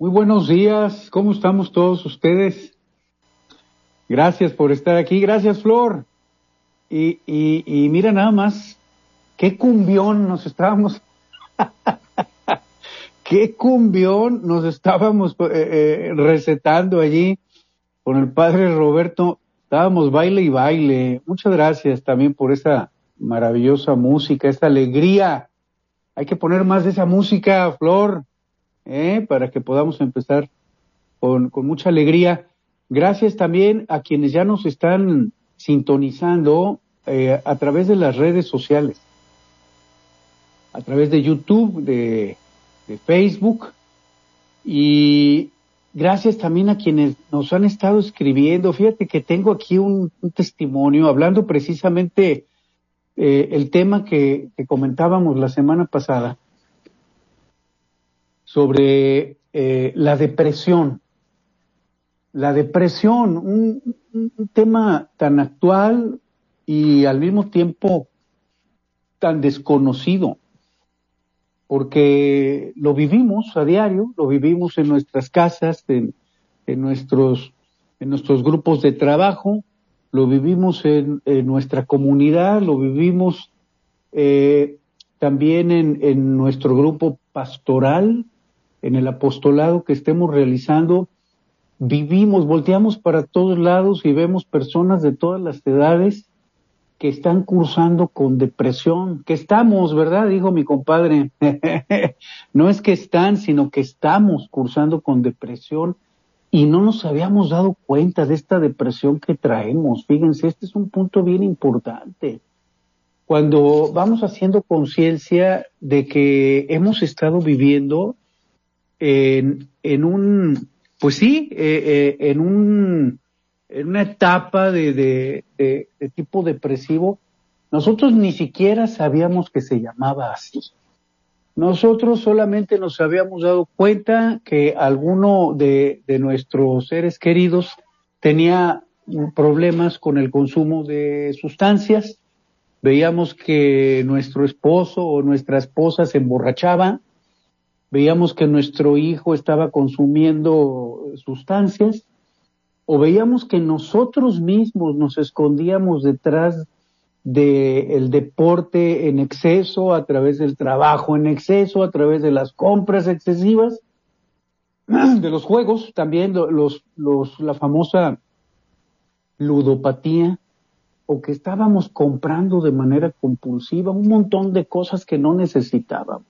Muy buenos días, ¿cómo estamos todos ustedes? Gracias por estar aquí, gracias Flor. Y, y, mira nada más, qué cumbión nos estábamos, qué cumbión nos estábamos eh, eh, recetando allí con el padre Roberto. Estábamos baile y baile. Muchas gracias también por esa maravillosa música, esta alegría. Hay que poner más de esa música, Flor. ¿Eh? para que podamos empezar con, mucha alegría. Gracias también a quienes ya nos están sintonizando eh, a través de las redes sociales, a través de YouTube, de, Facebook y gracias también a quienes nos han estado escribiendo. Fíjate que tengo aquí un, testimonio hablando precisamente eh, el tema que, comentábamos la semana pasada sobre eh, la depresión. La depresión, un, tema tan actual y al mismo tiempo tan desconocido, porque lo vivimos a diario, lo vivimos en nuestras casas, en, nuestros, en nuestros grupos de trabajo, lo vivimos en, nuestra comunidad, lo vivimos eh, también en, en, nuestro grupo pastoral, en el apostolado que estemos realizando, vivimos, volteamos para todos lados y vemos personas de todas las edades que están cursando con depresión, que estamos, ¿verdad? Dijo mi compadre. no es que están, sino que estamos cursando con depresión y no nos habíamos dado cuenta de esta depresión que traemos. Fíjense, este es un punto bien importante. Cuando vamos haciendo conciencia de que hemos estado viviendo en, un, pues sí, eh, eh, en un, en una etapa de, de, de, tipo depresivo, nosotros ni siquiera sabíamos que se llamaba así. Nosotros solamente nos habíamos dado cuenta que alguno de, de nuestros seres queridos tenía problemas con el consumo de sustancias. Veíamos que nuestro esposo o nuestra esposa se emborrachaba, veíamos que nuestro hijo estaba consumiendo sustancias o veíamos que nosotros mismos nos escondíamos detrás del deporte en exceso, a través del trabajo en exceso, a través de las compras excesivas, de los juegos, también los, los, la famosa ludopatía, o que estábamos comprando de manera compulsiva un montón de cosas que no necesitábamos.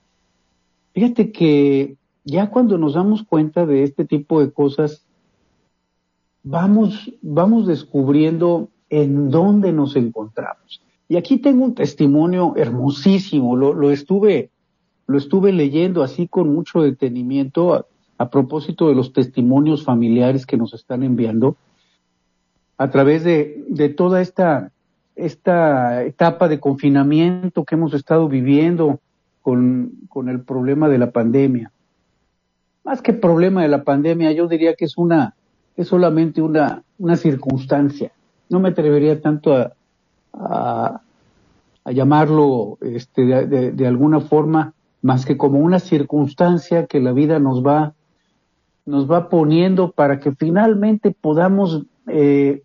Fíjate que ya cuando nos damos cuenta de este tipo de cosas, vamos, vamos descubriendo en dónde nos encontramos. Y aquí tengo un testimonio hermosísimo, lo, estuve, lo estuve leyendo así con mucho detenimiento a, propósito de los testimonios familiares que nos están enviando a través de, de toda esta, esta etapa de confinamiento que hemos estado viviendo, con, el problema de la pandemia. Más que problema de la pandemia, yo diría que es una, es solamente una, una circunstancia. No me atrevería tanto a, a, llamarlo este, de, alguna forma más que como una circunstancia que la vida nos va, nos va poniendo para que finalmente podamos eh,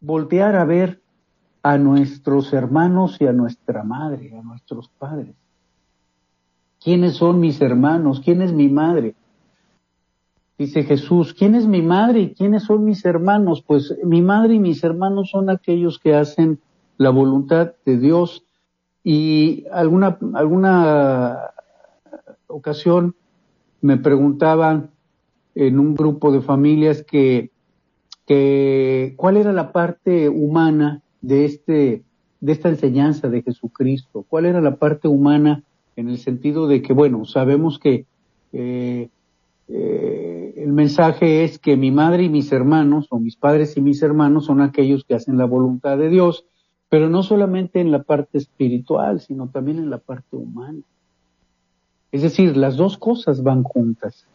voltear a ver a nuestros hermanos y a nuestra madre, a nuestros padres. ¿Quiénes son mis hermanos? ¿Quién es mi madre? Dice Jesús, ¿quién es mi madre y quiénes son mis hermanos? Pues mi madre y mis hermanos son aquellos que hacen la voluntad de Dios. Y alguna, alguna ocasión me preguntaban, en un grupo de familias que, que cuál era la parte humana de este de esta enseñanza de Jesucristo, cuál era la parte humana en el sentido de que bueno sabemos que eh, eh, el mensaje es que mi madre y mis hermanos, o mis padres y mis hermanos, son aquellos que hacen la voluntad de Dios, pero no solamente en la parte espiritual, sino también en la parte humana. Es decir, las dos cosas van juntas,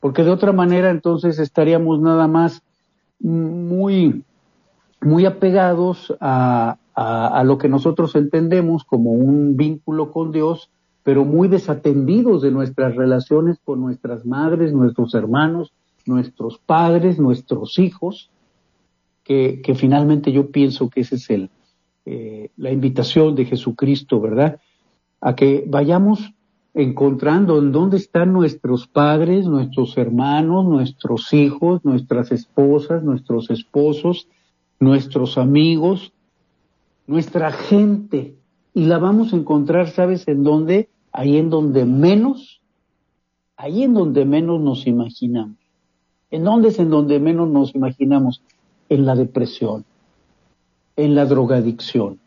porque de otra manera entonces estaríamos nada más muy, muy apegados a, a lo que nosotros entendemos como un vínculo con Dios, pero muy desatendidos de nuestras relaciones con nuestras madres, nuestros hermanos, nuestros padres, nuestros hijos, que, que finalmente yo pienso que esa es el, eh, la invitación de Jesucristo, ¿verdad? A que vayamos encontrando en dónde están nuestros padres, nuestros hermanos, nuestros hijos, nuestras esposas, nuestros esposos, nuestros amigos, nuestra gente, y la vamos a encontrar, ¿sabes en dónde? Ahí en donde menos, ahí en donde menos nos imaginamos. ¿En dónde es en donde menos nos imaginamos? En la depresión, en la drogadicción,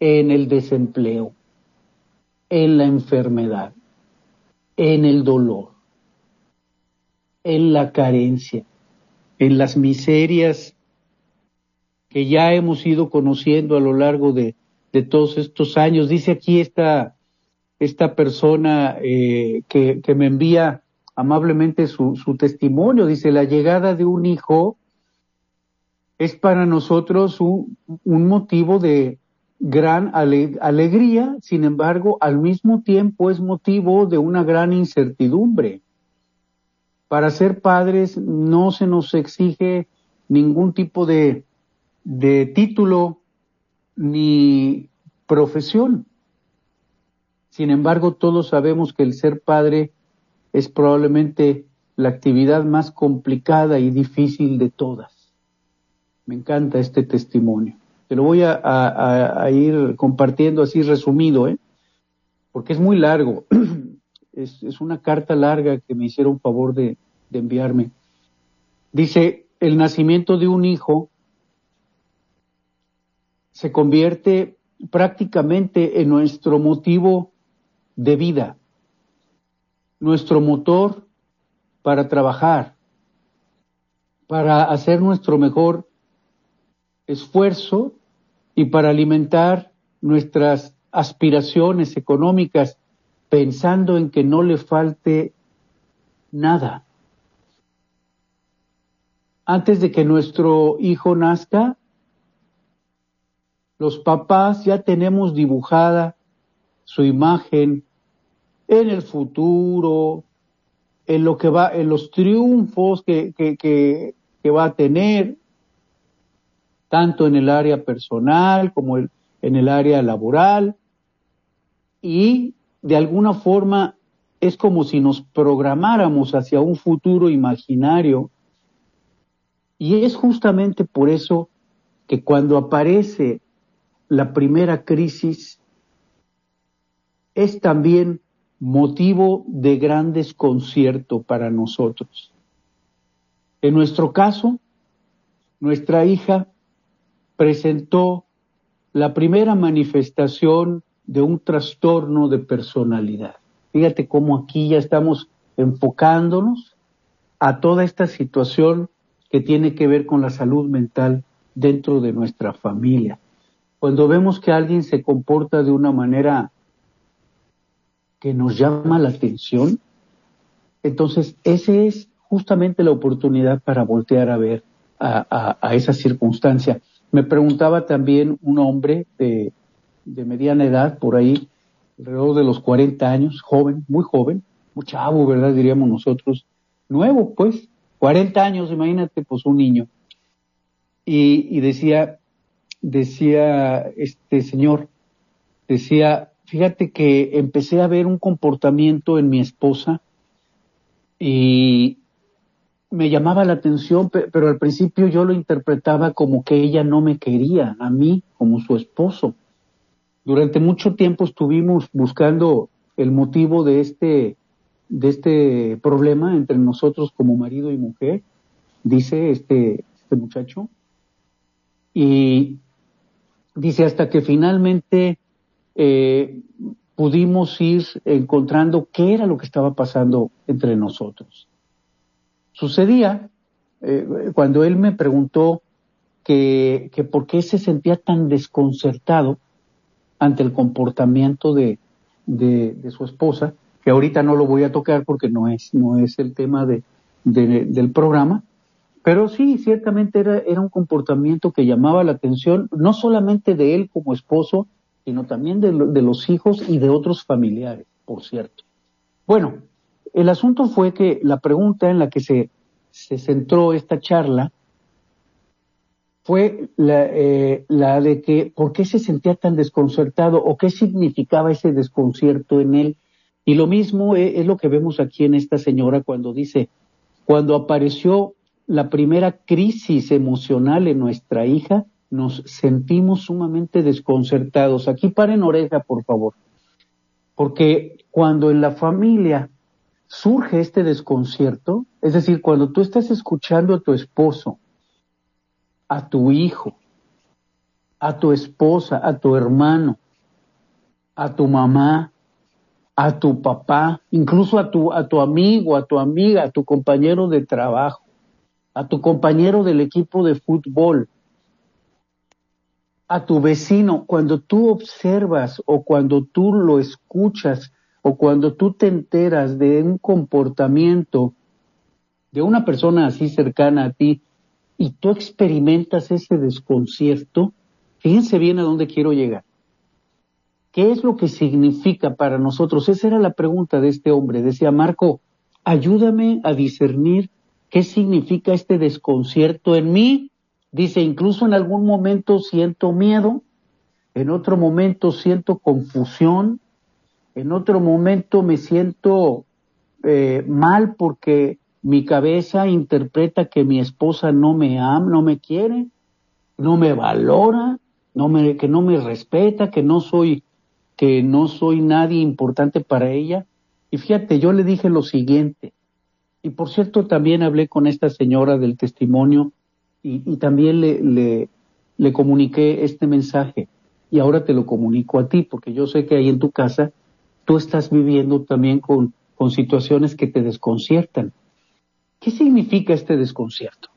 en el desempleo, en la enfermedad, en el dolor, en la carencia, en las miserias que ya hemos ido conociendo a lo largo de, de todos estos años. Dice aquí esta, esta persona eh, que, que, me envía amablemente su, su testimonio, dice, la llegada de un hijo es para nosotros un, un motivo de gran ale, alegría, sin embargo, al mismo tiempo es motivo de una gran incertidumbre. Para ser padres no se nos exige ningún tipo de, de título ni profesión. Sin embargo, todos sabemos que el ser padre es probablemente la actividad más complicada y difícil de todas. Me encanta este testimonio. Te lo voy a, ir compartiendo así resumido, ¿eh? porque es muy largo. es, una carta larga que me hicieron favor de enviarme. Dice, el nacimiento de un hijo se convierte prácticamente en nuestro motivo de vida, nuestro motor para trabajar, para hacer nuestro mejor esfuerzo y para alimentar nuestras aspiraciones económicas pensando en que no le falte nada. Antes de que nuestro hijo nazca, los papás ya tenemos dibujada su imagen en el futuro, en lo que va, en los triunfos que, que, va a tener, tanto en el área personal como en el área laboral, y de alguna forma es como si nos programáramos hacia un futuro imaginario, y es justamente por eso que cuando aparece la primera crisis es también motivo de gran desconcierto para nosotros. En nuestro caso, nuestra hija presentó la primera manifestación de un trastorno de personalidad. Fíjate cómo aquí ya estamos enfocándonos a toda esta situación que tiene que ver con la salud mental dentro de nuestra familia. Cuando vemos que alguien se comporta de una manera que nos llama la atención, entonces esa es justamente la oportunidad para voltear a ver a, esa circunstancia. Me preguntaba también un hombre de, mediana edad, por ahí, alrededor de los 40 años, joven, muy joven, muy chavo, ¿verdad? Diríamos nosotros, nuevo, pues, 40 años, imagínate, pues un niño. Y decía, decía este señor, decía, fíjate que empecé a ver un comportamiento en mi esposa y me llamaba la atención, pero al principio yo lo interpretaba como que ella no me quería a mí como su esposo. Durante mucho tiempo estuvimos buscando el motivo de este de este problema entre nosotros como marido y mujer, dice este, este muchacho. Y dice hasta que finalmente eh, pudimos ir encontrando qué era lo que estaba pasando entre nosotros. Sucedía eh, cuando él me preguntó que, que por qué se sentía tan desconcertado ante el comportamiento de, de, su esposa, que ahorita no lo voy a tocar porque no es, no es el tema de, del programa, pero sí, ciertamente era, era un comportamiento que llamaba la atención, no solamente de él como esposo, sino también de, los hijos y de otros familiares, por cierto. Bueno, el asunto fue que la pregunta en la que se, se centró esta charla fue la, eh, la de que por qué se sentía tan desconcertado o qué significaba ese desconcierto en él. Y lo mismo es, es lo que vemos aquí en esta señora cuando dice, cuando apareció la primera crisis emocional en nuestra hija, nos sentimos sumamente desconcertados. Aquí paren oreja, por favor. Porque cuando en la familia surge este desconcierto, es decir, cuando tú estás escuchando a tu esposo, a tu hijo, a tu esposa, a tu hermano, a tu mamá, a tu papá, incluso a tu, a tu amigo, a tu amiga, a tu compañero de trabajo, a tu compañero del equipo de fútbol, a tu vecino, cuando tú observas o cuando tú lo escuchas o cuando tú te enteras de un comportamiento de una persona así cercana a ti y tú experimentas ese desconcierto, fíjense bien a dónde quiero llegar. ¿Qué es lo que significa para nosotros? Esa era la pregunta de este hombre. Decía, Marco, ayúdame a discernir ¿Qué significa este desconcierto en mí? Dice, incluso en algún momento siento miedo, en otro momento siento confusión, en otro momento me siento eh, mal porque mi cabeza interpreta que mi esposa no me ama, no me quiere, no me valora, que no me respeta, que no soy, que no soy nadie importante para ella. Y fíjate, yo le dije lo siguiente, y por cierto, también hablé con esta señora del testimonio y, también le, le, le, comuniqué este mensaje. Y ahora te lo comunico a ti, porque yo sé que ahí en tu casa tú estás viviendo también con, con situaciones que te desconciertan. ¿Qué significa este desconcierto?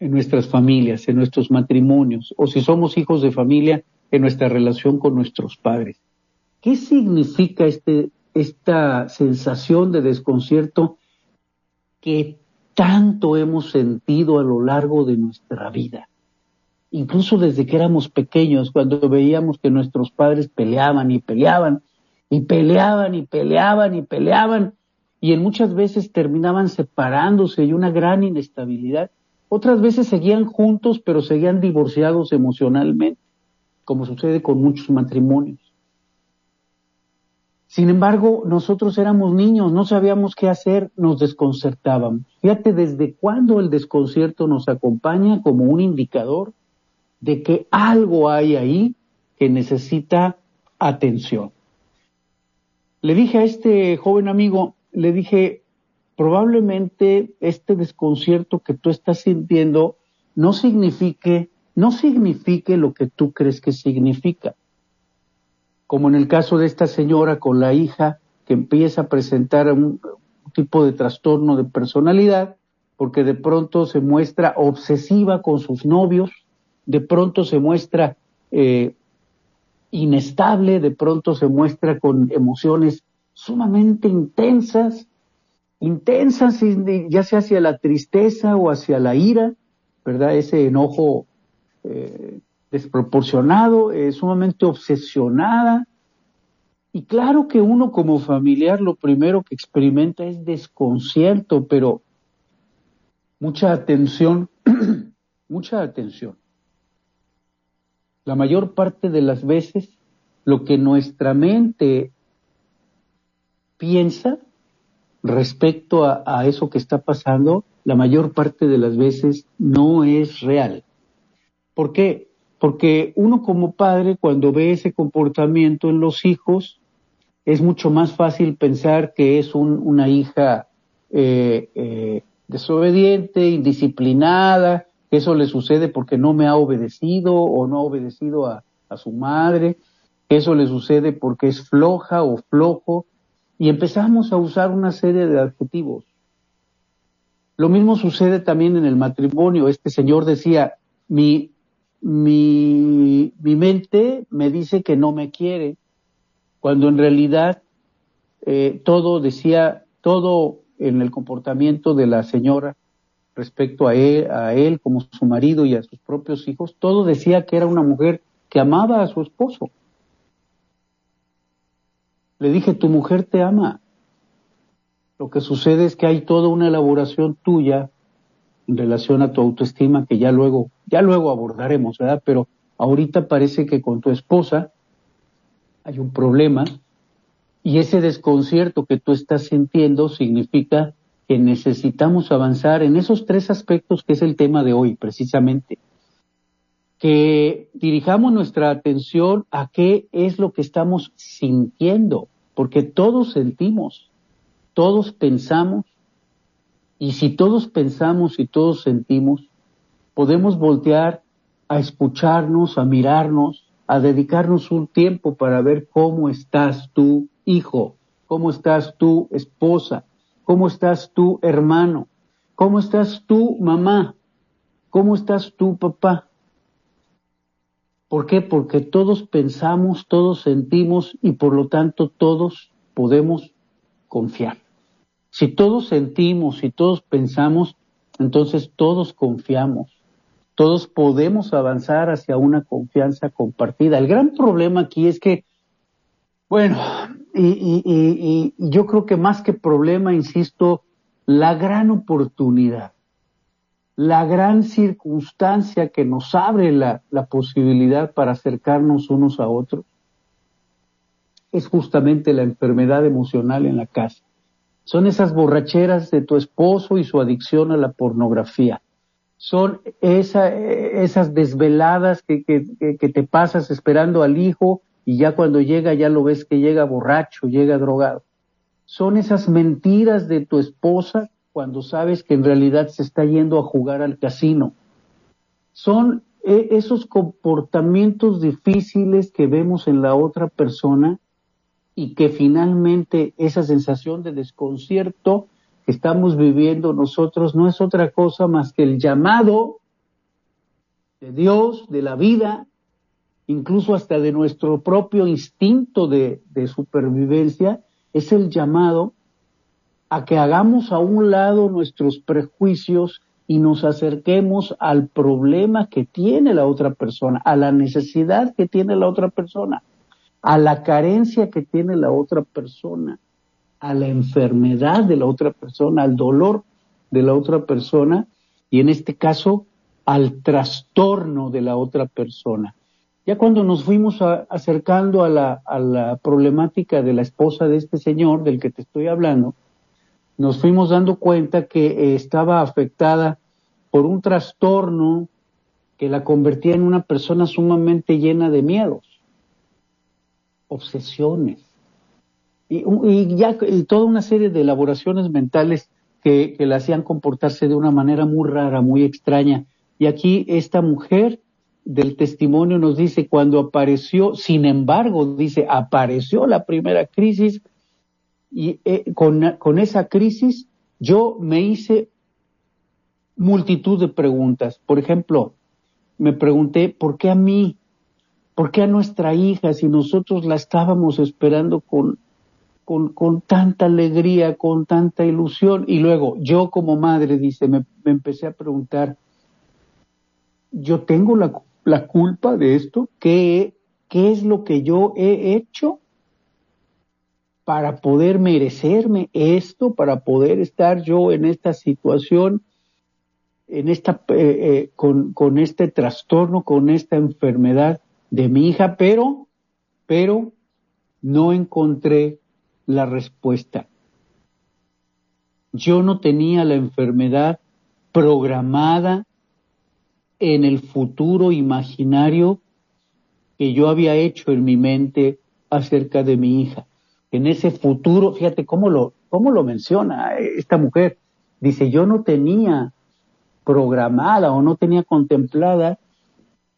En nuestras familias, en nuestros matrimonios, o si somos hijos de familia, en nuestra relación con nuestros padres. ¿Qué significa este esta sensación de desconcierto que tanto hemos sentido a lo largo de nuestra vida. Incluso desde que éramos pequeños, cuando veíamos que nuestros padres peleaban y peleaban y peleaban y peleaban y peleaban y en muchas veces terminaban separándose y una gran inestabilidad. Otras veces seguían juntos pero seguían divorciados emocionalmente, como sucede con muchos matrimonios. Sin embargo, nosotros éramos niños, no sabíamos qué hacer, nos desconcertábamos. Fíjate desde cuándo el desconcierto nos acompaña como un indicador de que algo hay ahí que necesita atención. Le dije a este joven amigo, le dije, probablemente este desconcierto que tú estás sintiendo no signifique, no signifique lo que tú crees que significa como en el caso de esta señora con la hija que empieza a presentar un, tipo de trastorno de personalidad, porque de pronto se muestra obsesiva con sus novios, de pronto se muestra eh, inestable, de pronto se muestra con emociones sumamente intensas, intensas ya sea hacia la tristeza o hacia la ira, ¿verdad? Ese enojo eh, desproporcionado, eh, sumamente obsesionada. Y claro que uno como familiar lo primero que experimenta es desconcierto, pero mucha atención, mucha atención. La mayor parte de las veces lo que nuestra mente piensa respecto a, a, eso que está pasando, la mayor parte de las veces no es real. ¿Por qué? Porque uno como padre, cuando ve ese comportamiento en los hijos, es mucho más fácil pensar que es una hija eh, eh, desobediente, indisciplinada, que eso le sucede porque no me ha obedecido o no ha obedecido a, a su madre, que eso le sucede porque es floja o flojo, y empezamos a usar una serie de adjetivos. Lo mismo sucede también en el matrimonio. Este señor decía, mi, mi, mi mente me dice que no me quiere, cuando en realidad eh, todo decía, todo en el comportamiento de la señora respecto a él, a él como su marido y a sus propios hijos, todo decía que era una mujer que amaba a su esposo. Le dije, tu mujer te ama. Lo que sucede es que hay toda una elaboración tuya relación a tu autoestima que ya luego, ya luego abordaremos, ¿verdad? Pero ahorita parece que con tu esposa hay un problema y ese desconcierto que tú estás sintiendo significa que necesitamos avanzar en esos tres aspectos que es el tema de hoy, precisamente. Que dirijamos nuestra atención a qué es lo que estamos sintiendo, porque todos sentimos, todos pensamos, y si todos pensamos y todos sentimos, podemos voltear a escucharnos, a mirarnos, a dedicarnos un tiempo para ver cómo estás tú, hijo, cómo estás tú, esposa, cómo estás tú, hermano, cómo estás tú, mamá, cómo estás tú, papá. ¿Por qué? Porque todos pensamos, todos sentimos y por lo tanto todos podemos confiar. Si todos sentimos y todos pensamos, entonces todos confiamos. Todos podemos avanzar hacia una confianza compartida. El gran problema aquí es que, bueno, y, yo creo que más que problema, insisto, la gran oportunidad, la gran circunstancia que nos abre la, la posibilidad para acercarnos unos a otros, es justamente la enfermedad emocional en la casa son esas borracheras de tu esposo y su adicción a la pornografía. Son esas desveladas que, que te pasas esperando al hijo y ya cuando llega ya lo ves que llega borracho, llega drogado. Son esas mentiras de tu esposa cuando sabes que en realidad se está yendo a jugar al casino. Son eh, esos comportamientos difíciles que vemos en la otra persona y que finalmente esa sensación de desconcierto que estamos viviendo nosotros no es otra cosa más que el llamado de Dios, de la vida, incluso hasta de nuestro propio instinto de, supervivencia, es el llamado a que hagamos a un lado nuestros prejuicios y nos acerquemos al problema que tiene la otra persona, a la necesidad que tiene la otra persona a la carencia que tiene la otra persona, a la enfermedad de la otra persona, al dolor de la otra persona y en este caso al trastorno de la otra persona. Ya cuando nos fuimos acercando a la, a la problemática de la esposa de este señor del que te estoy hablando, nos fuimos dando cuenta que eh, estaba afectada por un trastorno que la convertía en una persona sumamente llena de miedos obsesiones y, ya y toda una serie de elaboraciones mentales que, que la hacían comportarse de una manera muy rara, muy extraña. Y aquí esta mujer del testimonio nos dice cuando apareció, sin embargo, dice, apareció la primera crisis y eh, con, con esa crisis yo me hice multitud de preguntas. Por ejemplo, me pregunté, ¿por qué a mí? ¿Por qué a nuestra hija si nosotros la estábamos esperando con, con, con tanta alegría, con tanta ilusión? Y luego yo como madre, dice, me, empecé a preguntar, ¿yo tengo la, la culpa de esto? ¿Qué, ¿Qué es lo que yo he hecho para poder merecerme esto, para poder estar yo en esta situación? en esta, eh, eh, con, con este trastorno, con esta enfermedad de mi hija, pero, pero no encontré la respuesta. Yo no tenía la enfermedad programada en el futuro imaginario que yo había hecho en mi mente acerca de mi hija. en ese futuro, fíjate cómo lo, cómo lo menciona esta mujer. Dice, yo no tenía programada o no tenía contemplada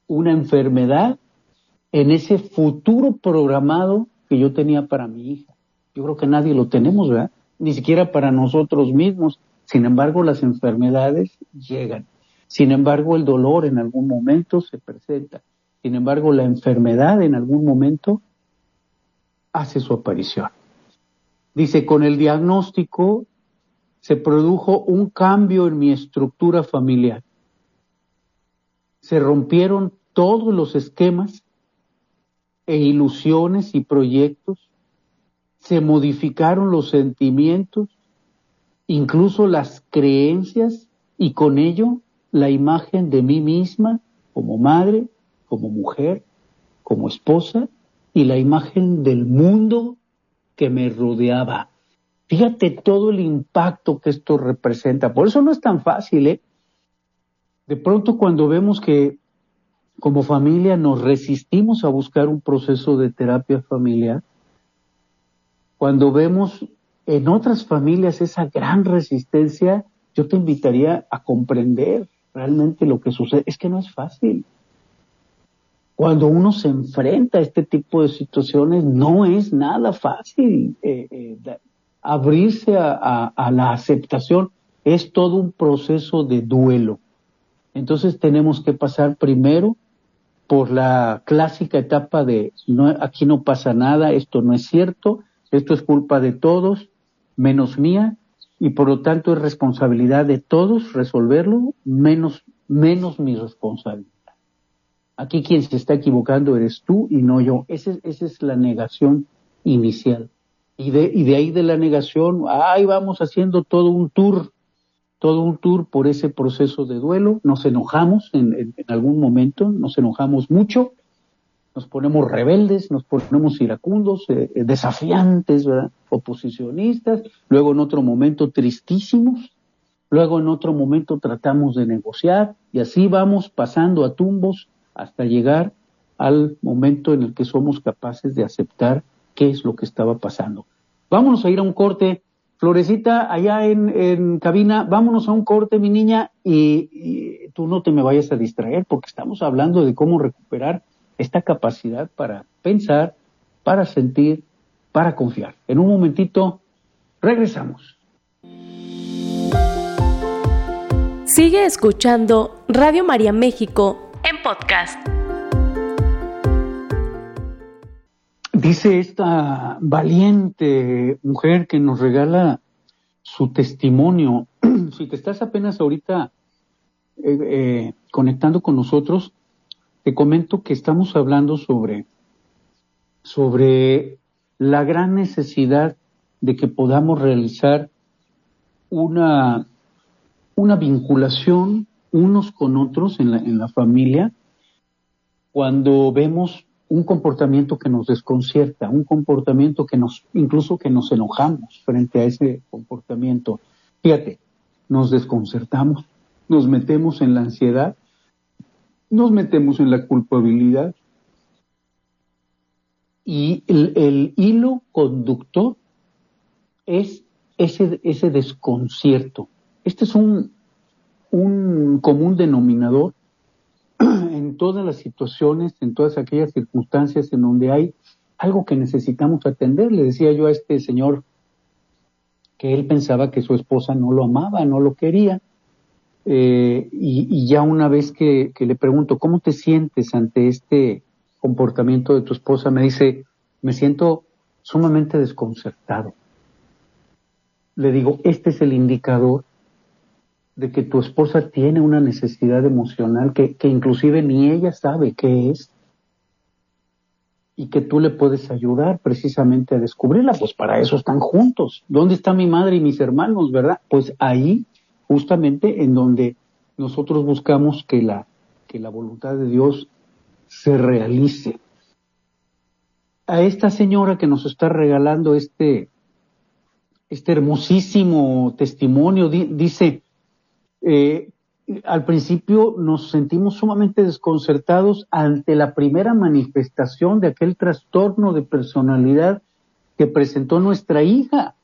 una enfermedad en ese futuro programado que yo tenía para mi hija. Yo creo que nadie lo tenemos, ¿verdad? Ni siquiera para nosotros mismos. Sin embargo, las enfermedades llegan. Sin embargo, el dolor en algún momento se presenta. Sin embargo, la enfermedad en algún momento hace su aparición. Dice, con el diagnóstico se produjo un cambio en mi estructura familiar. Se rompieron todos los esquemas e ilusiones y proyectos, se modificaron los sentimientos, incluso las creencias y con ello la imagen de mí misma como madre, como mujer, como esposa y la imagen del mundo que me rodeaba. Fíjate todo el impacto que esto representa. Por eso no es tan fácil, ¿eh? De pronto cuando vemos que como familia nos resistimos a buscar un proceso de terapia familiar, cuando vemos en otras familias esa gran resistencia, yo te invitaría a comprender realmente lo que sucede. Es que no es fácil. Cuando uno se enfrenta a este tipo de situaciones, no es nada fácil eh, eh, abrirse a la aceptación. Es todo un proceso de duelo. Entonces tenemos que pasar primero por la clásica etapa de no, aquí no pasa nada, esto no es cierto, esto es culpa de todos, menos mía, y por lo tanto es responsabilidad de todos resolverlo, menos, menos mi responsabilidad. Aquí quien se está equivocando eres tú y no yo. Esa, esa es la negación inicial. Y de, y de ahí de la negación, ahí vamos haciendo todo un tour todo un tour por ese proceso de duelo, nos enojamos en, algún momento, nos enojamos mucho, nos ponemos rebeldes, nos ponemos iracundos, eh, eh, desafiantes, oposicionistas, luego en otro momento tristísimos, luego en otro momento tratamos de negociar y así vamos pasando a tumbos hasta llegar al momento en el que somos capaces de aceptar qué es lo que estaba pasando. Vámonos a ir a un corte Florecita, allá en, cabina, vámonos a un corte, mi niña, y, tú no te me vayas a distraer porque estamos hablando de cómo recuperar esta capacidad para pensar, para sentir, para confiar. En un momentito, regresamos. Sigue escuchando Radio María México en podcast. Dice esta valiente mujer que nos regala su testimonio. si te estás apenas ahorita eh, eh, conectando con nosotros, te comento que estamos hablando sobre, sobre la gran necesidad de que podamos realizar una, una vinculación unos con otros en la, en la familia cuando vemos un comportamiento que nos desconcierta, un comportamiento que nos, incluso que nos enojamos frente a ese comportamiento. Fíjate, nos desconcertamos, nos metemos en la ansiedad, nos metemos en la culpabilidad y el, hilo conductor es ese, ese desconcierto. Este es un, un común denominador en todas las situaciones, en todas aquellas circunstancias en donde hay algo que necesitamos atender. Le decía yo a este señor que él pensaba que su esposa no lo amaba, no lo quería. Eh, y, ya una vez que, que, le pregunto, ¿cómo te sientes ante este comportamiento de tu esposa? Me dice, me siento sumamente desconcertado. Le digo, este es el indicador de que tu esposa tiene una necesidad emocional que, que inclusive ni ella sabe qué es y que tú le puedes ayudar precisamente a descubrirla, pues para eso están juntos. ¿Dónde está mi madre y mis hermanos, verdad? Pues ahí, justamente en donde nosotros buscamos que la, que la voluntad de Dios se realice. A esta señora que nos está regalando este, este hermosísimo testimonio, dice, eh, al principio nos sentimos sumamente desconcertados ante la primera manifestación de aquel trastorno de personalidad que presentó nuestra hija.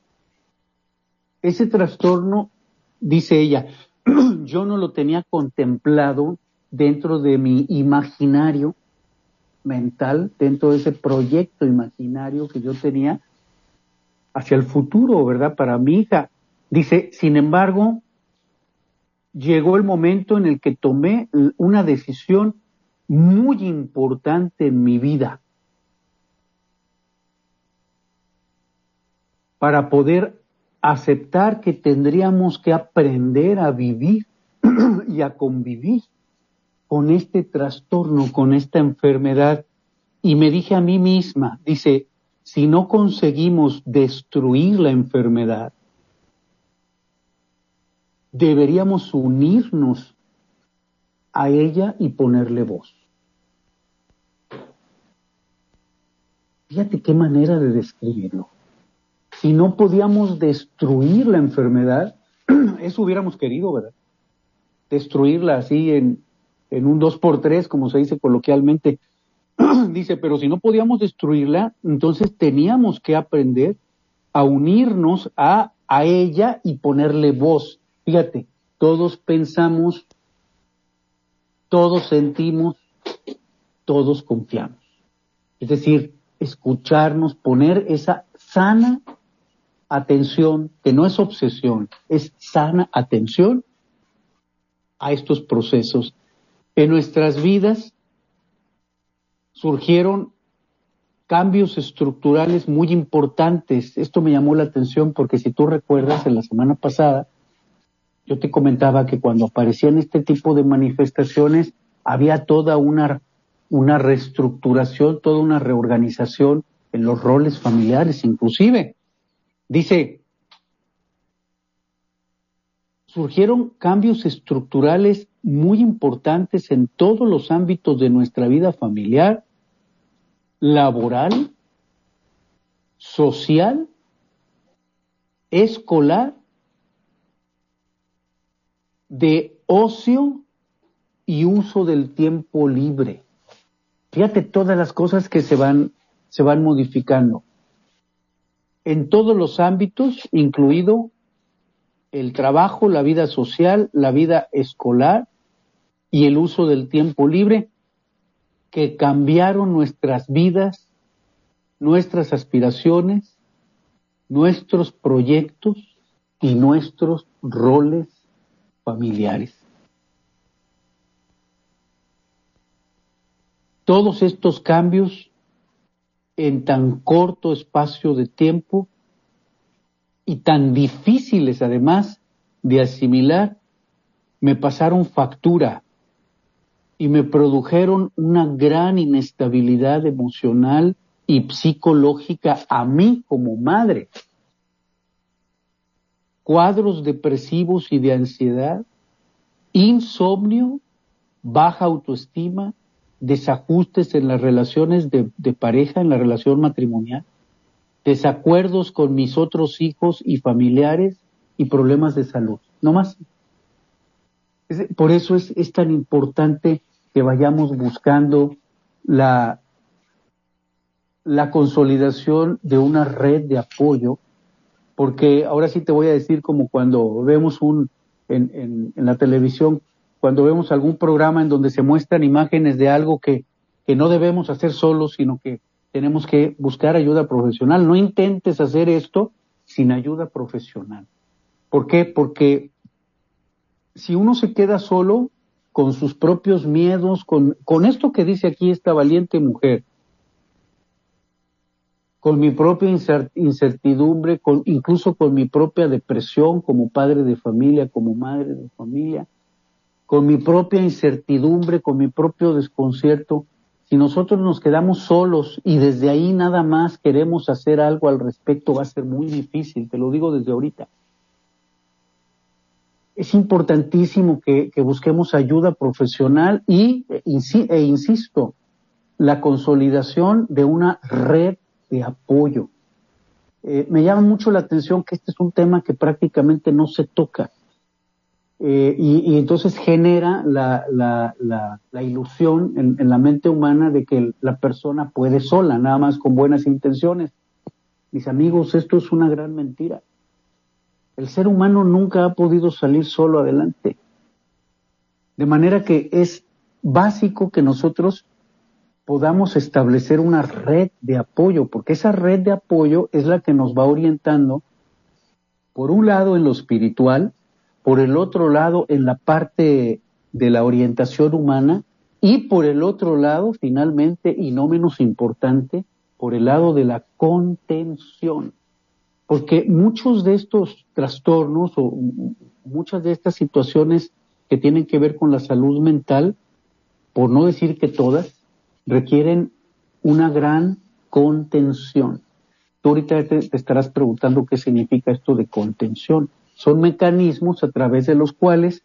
Ese trastorno, dice ella, yo no lo tenía contemplado dentro de mi imaginario mental, dentro de ese proyecto imaginario que yo tenía hacia el futuro, ¿verdad? Para mi hija. Dice, sin embargo, llegó el momento en el que tomé una decisión muy importante en mi vida para poder aceptar que tendríamos que aprender a vivir y a convivir con este trastorno, con esta enfermedad. Y me dije a mí misma, dice, si no conseguimos destruir la enfermedad, deberíamos unirnos a ella y ponerle voz. Fíjate qué manera de describirlo. Si no podíamos destruir la enfermedad, eso hubiéramos querido, ¿verdad? Destruirla así en, un dos por tres, como se dice coloquialmente. dice, pero si no podíamos destruirla, entonces teníamos que aprender a unirnos a, a ella y ponerle voz. Fíjate, todos pensamos, todos sentimos, todos confiamos. Es decir, escucharnos, poner esa sana atención, que no es obsesión, es sana atención a estos procesos. En nuestras vidas surgieron cambios estructurales muy importantes. Esto me llamó la atención porque si tú recuerdas, en la semana pasada, yo te comentaba que cuando aparecían este tipo de manifestaciones, había toda una, una reestructuración, toda una reorganización en los roles familiares, inclusive. Dice, surgieron cambios estructurales muy importantes en todos los ámbitos de nuestra vida familiar, laboral, social, escolar, de ocio y uso del tiempo libre. Fíjate todas las cosas que se van, se van modificando. En todos los ámbitos, incluido el trabajo, la vida social, la vida escolar y el uso del tiempo libre, que cambiaron nuestras vidas, nuestras aspiraciones, nuestros proyectos y nuestros roles familiares. Todos estos cambios en tan corto espacio de tiempo y tan difíciles además de asimilar, me pasaron factura y me produjeron una gran inestabilidad emocional y psicológica a mí como madre cuadros depresivos y de ansiedad, insomnio, baja autoestima, desajustes en las relaciones de, pareja, en la relación matrimonial, desacuerdos con mis otros hijos y familiares y problemas de salud. No más. Por eso es, es tan importante que vayamos buscando la, la consolidación de una red de apoyo porque ahora sí te voy a decir como cuando vemos un, en, en, la televisión, cuando vemos algún programa en donde se muestran imágenes de algo que, que no debemos hacer solos, sino que tenemos que buscar ayuda profesional. No intentes hacer esto sin ayuda profesional. ¿Por qué? Porque si uno se queda solo con sus propios miedos, con, con esto que dice aquí esta valiente mujer, con mi propia incertidumbre, con, incluso con mi propia depresión como padre de familia, como madre de familia, con mi propia incertidumbre, con mi propio desconcierto, si nosotros nos quedamos solos y desde ahí nada más queremos hacer algo al respecto, va a ser muy difícil, te lo digo desde ahorita. Es importantísimo que, busquemos ayuda profesional y, e, e insisto, la consolidación de una red de apoyo. Eh, me llama mucho la atención que este es un tema que prácticamente no se toca. Eh, y, entonces genera la, ilusión en, la mente humana de que la persona puede sola, nada más con buenas intenciones. Mis amigos, esto es una gran mentira. El ser humano nunca ha podido salir solo adelante. De manera que es básico que nosotros podamos establecer una red de apoyo, porque esa red de apoyo es la que nos va orientando, por un lado en lo espiritual, por el otro lado en la parte de la orientación humana y por el otro lado, finalmente, y no menos importante, por el lado de la contención. Porque muchos de estos trastornos o muchas de estas situaciones que tienen que ver con la salud mental, por no decir que todas, requieren una gran contención. Tú ahorita te, estarás preguntando qué significa esto de contención. Son mecanismos a través de los cuales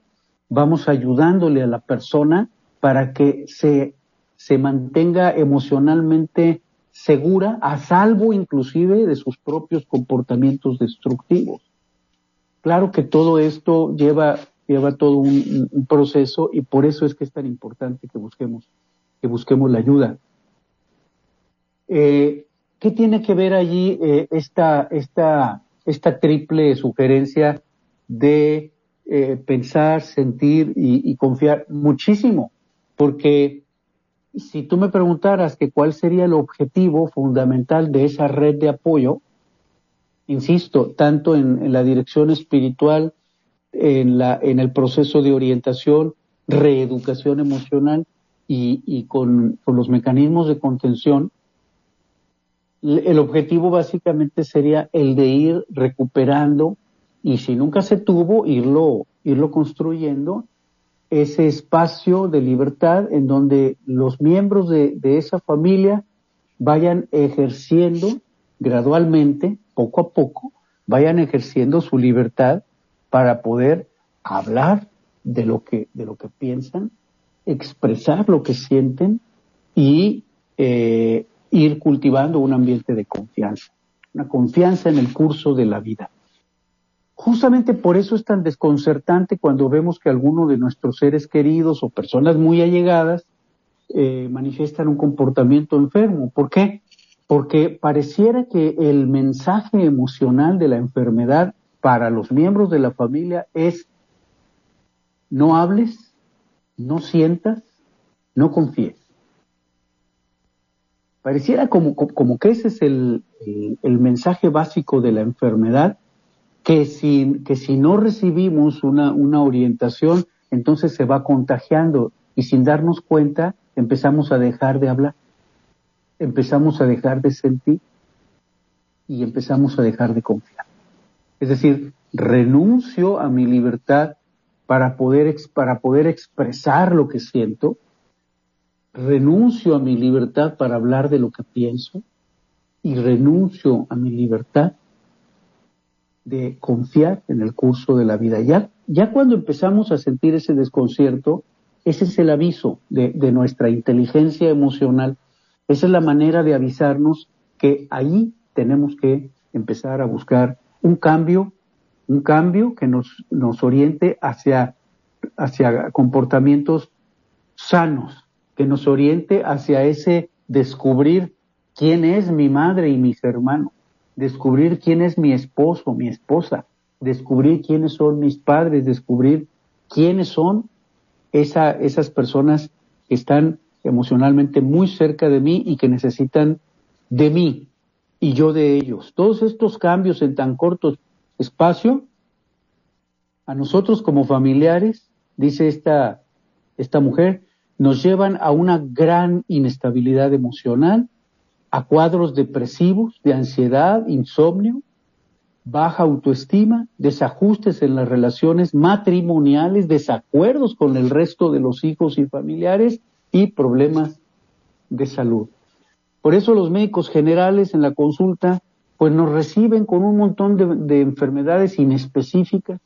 vamos ayudándole a la persona para que se, se mantenga emocionalmente segura, a salvo inclusive de sus propios comportamientos destructivos. Claro que todo esto lleva, lleva todo un, proceso y por eso es que es tan importante que busquemos, que busquemos la ayuda. Eh, ¿Qué tiene que ver allí eh, esta, esta, esta triple sugerencia de eh, pensar, sentir y, confiar? Muchísimo, porque si tú me preguntaras que cuál sería el objetivo fundamental de esa red de apoyo, insisto, tanto en, la dirección espiritual, en, la, en el proceso de orientación, reeducación emocional y, con, los mecanismos de contención, el objetivo básicamente sería el de ir recuperando y si nunca se tuvo, irlo, irlo construyendo ese espacio de libertad en donde los miembros de, esa familia vayan ejerciendo gradualmente, poco a poco, vayan ejerciendo su libertad para poder hablar de lo que, de lo que piensan, expresar lo que sienten y eh, ir cultivando un ambiente de confianza, una confianza en el curso de la vida. Justamente por eso es tan desconcertante cuando vemos que alguno de nuestros seres queridos o personas muy allegadas eh, manifiestan un comportamiento enfermo. ¿Por qué? Porque pareciera que el mensaje emocional de la enfermedad para los miembros de la familia es no hables, no sientas, no confíes. Pareciera como, como que ese es el, el mensaje básico de la enfermedad que si, que si no recibimos una, una orientación, entonces se va contagiando y sin darnos cuenta empezamos a dejar de hablar, empezamos a dejar de sentir y empezamos a dejar de confiar. Es decir, renuncio a mi libertad para poder, para poder expresar lo que siento, renuncio a mi libertad para hablar de lo que pienso y renuncio a mi libertad de confiar en el curso de la vida. Ya, ya cuando empezamos a sentir ese desconcierto, ese es el aviso de, de nuestra inteligencia emocional, esa es la manera de avisarnos que ahí tenemos que empezar a buscar un cambio, un cambio que nos, nos oriente hacia, hacia comportamientos sanos, que nos oriente hacia ese descubrir quién es mi madre y mis hermanos, descubrir quién es mi esposo, mi esposa, descubrir quiénes son mis padres, descubrir quiénes son esa, esas personas que están emocionalmente muy cerca de mí y que necesitan de mí y yo de ellos. Todos estos cambios en tan corto espacio, a nosotros como familiares, dice esta, esta mujer, nos llevan a una gran inestabilidad emocional a cuadros depresivos, de ansiedad, insomnio, baja autoestima, desajustes en las relaciones matrimoniales, desacuerdos con el resto de los hijos y familiares y problemas de salud. Por eso los médicos generales en la consulta pues nos reciben con un montón de, de enfermedades inespecíficas,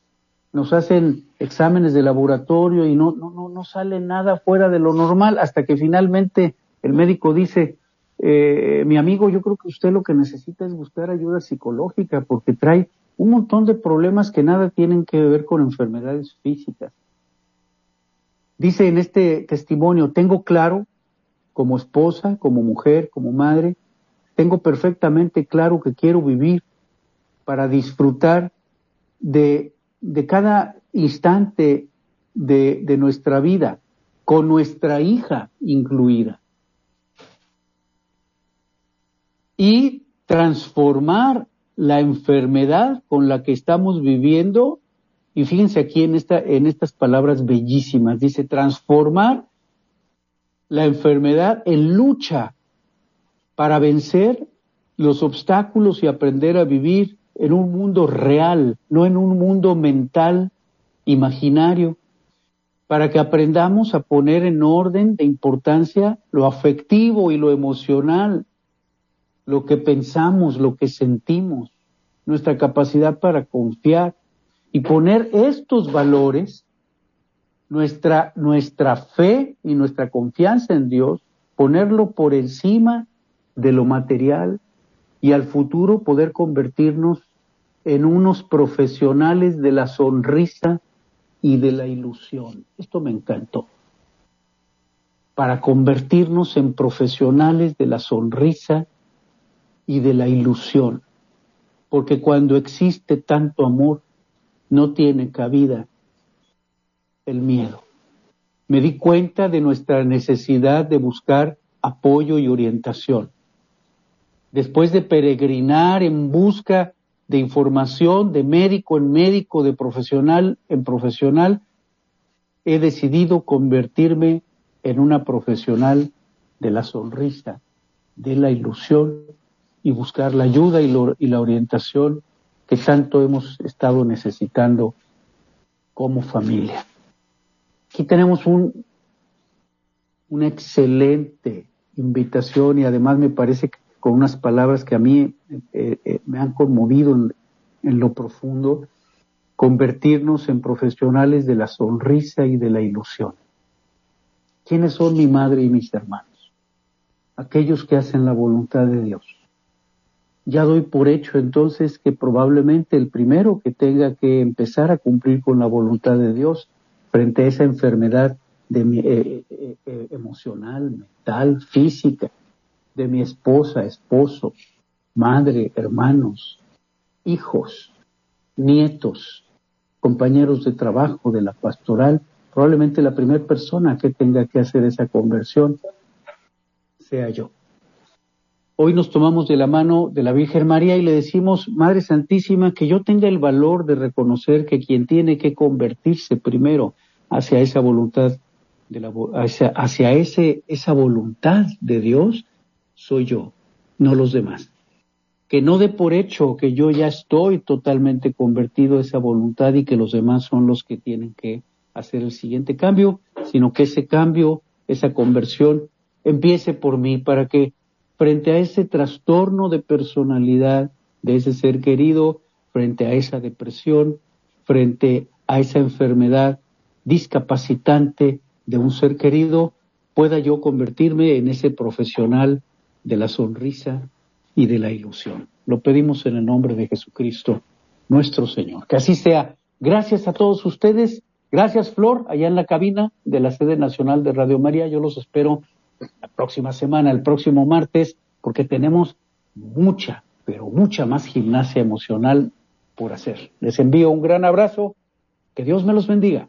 nos hacen exámenes de laboratorio y no, no, no, no sale nada fuera de lo normal hasta que finalmente el médico dice, eh, mi amigo, yo creo que usted lo que necesita es buscar ayuda psicológica porque trae un montón de problemas que nada tienen que ver con enfermedades físicas. Dice en este testimonio, tengo claro, como esposa, como mujer, como madre, tengo perfectamente claro que quiero vivir para disfrutar de, cada instante de, nuestra vida, con nuestra hija incluida. Y transformar la enfermedad con la que estamos viviendo, y fíjense aquí en estas palabras bellísimas, dice transformar la enfermedad en lucha para vencer los obstáculos y aprender a vivir en un mundo real, no en un mundo mental, imaginario, para que aprendamos a poner en orden de importancia lo afectivo y lo emocional, lo que pensamos, lo que sentimos, nuestra capacidad para confiar y poner estos valores, nuestra, nuestra fe y nuestra confianza en Dios, ponerlo por encima de lo material y al futuro poder convertirnos en unos profesionales de la sonrisa y de la ilusión. Esto me encantó. Para convertirnos en profesionales de la sonrisa y de la ilusión. Porque cuando existe tanto amor, no tiene cabida el miedo. Me di cuenta de nuestra necesidad de buscar apoyo y orientación. Después de peregrinar en busca de información, de médico en médico, de profesional en profesional, he decidido convertirme en una profesional de la sonrisa, de la ilusión y buscar la ayuda y, la orientación que tanto hemos estado necesitando como familia. Aquí tenemos un, una excelente invitación y además me parece que con unas palabras que a mí eh, eh, me han conmovido en, lo profundo, convertirnos en profesionales de la sonrisa y de la ilusión. ¿Quiénes son mi madre y mis hermanos? Aquellos que hacen la voluntad de Dios ya doy por hecho entonces que probablemente el primero que tenga que empezar a cumplir con la voluntad de Dios frente a esa enfermedad de eh, eh, emocional, mental, física, de mi esposa, esposo, madre, hermanos, hijos, nietos, compañeros de trabajo de la pastoral, probablemente la primera persona que tenga que hacer esa conversión sea yo. Hoy nos tomamos de la mano de la Virgen María y le decimos, Madre Santísima, que yo tenga el valor de reconocer que quien tiene que convertirse primero hacia esa voluntad, de la, hacia, hacia ese, esa voluntad de Dios, soy yo, no los demás. Que no dé por hecho que yo ya estoy totalmente convertido a esa voluntad y que los demás son los que tienen que hacer el siguiente cambio, sino que ese cambio, esa conversión, empiece por mí para que frente a ese trastorno de personalidad de ese ser querido, frente a esa depresión, frente a esa enfermedad discapacitante de un ser querido, pueda yo convertirme en ese profesional de la sonrisa y de la ilusión. Lo pedimos en el nombre de Jesucristo, nuestro Señor. Que así sea. Gracias a todos ustedes. Gracias, Flor, allá en la cabina de la sede nacional de Radio María. Yo los espero la próxima semana, el próximo martes, porque tenemos mucha, pero mucha más gimnasia emocional por hacer. Les envío un gran abrazo, que Dios me los bendiga.